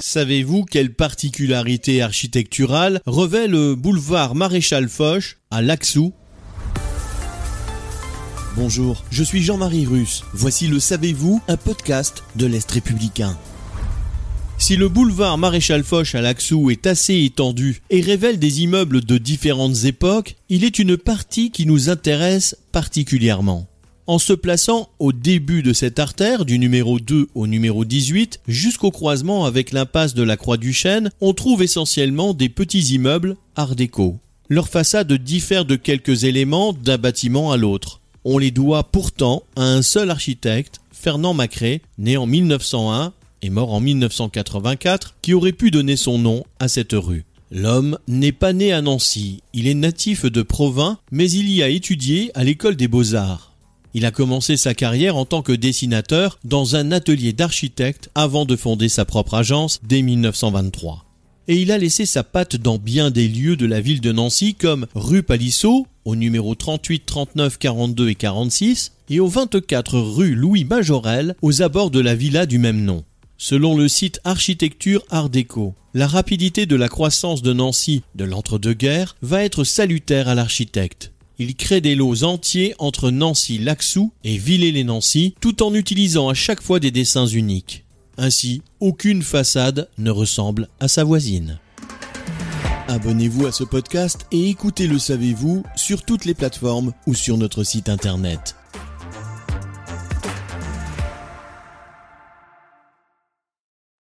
Savez-vous quelle particularité architecturale revêt le boulevard Maréchal Foch à Laxou? Bonjour, je suis Jean-Marie Russe. Voici le Savez-vous, un podcast de l'Est républicain. Si le boulevard Maréchal Foch à Laxou est assez étendu et révèle des immeubles de différentes époques, il est une partie qui nous intéresse particulièrement. En se plaçant au début de cette artère, du numéro 2 au numéro 18, jusqu'au croisement avec l'impasse de la Croix du Chêne, on trouve essentiellement des petits immeubles art déco. Leur façade diffère de quelques éléments d'un bâtiment à l'autre. On les doit pourtant à un seul architecte, Fernand Macré, né en 1901 et mort en 1984, qui aurait pu donner son nom à cette rue. L'homme n'est pas né à Nancy, il est natif de Provins, mais il y a étudié à l'école des beaux-arts. Il a commencé sa carrière en tant que dessinateur dans un atelier d'architecte avant de fonder sa propre agence dès 1923. Et il a laissé sa patte dans bien des lieux de la ville de Nancy comme rue Palissot, au numéro 38, 39, 42 et 46, et au 24 rue Louis Majorel, aux abords de la villa du même nom. Selon le site Architecture Art déco, la rapidité de la croissance de Nancy de l'entre-deux-guerres va être salutaire à l'architecte. Il crée des lots entiers entre Nancy-Laxou et Villers-les-Nancy tout en utilisant à chaque fois des dessins uniques. Ainsi, aucune façade ne ressemble à sa voisine. Abonnez-vous à ce podcast et écoutez Le Savez-vous sur toutes les plateformes ou sur notre site internet.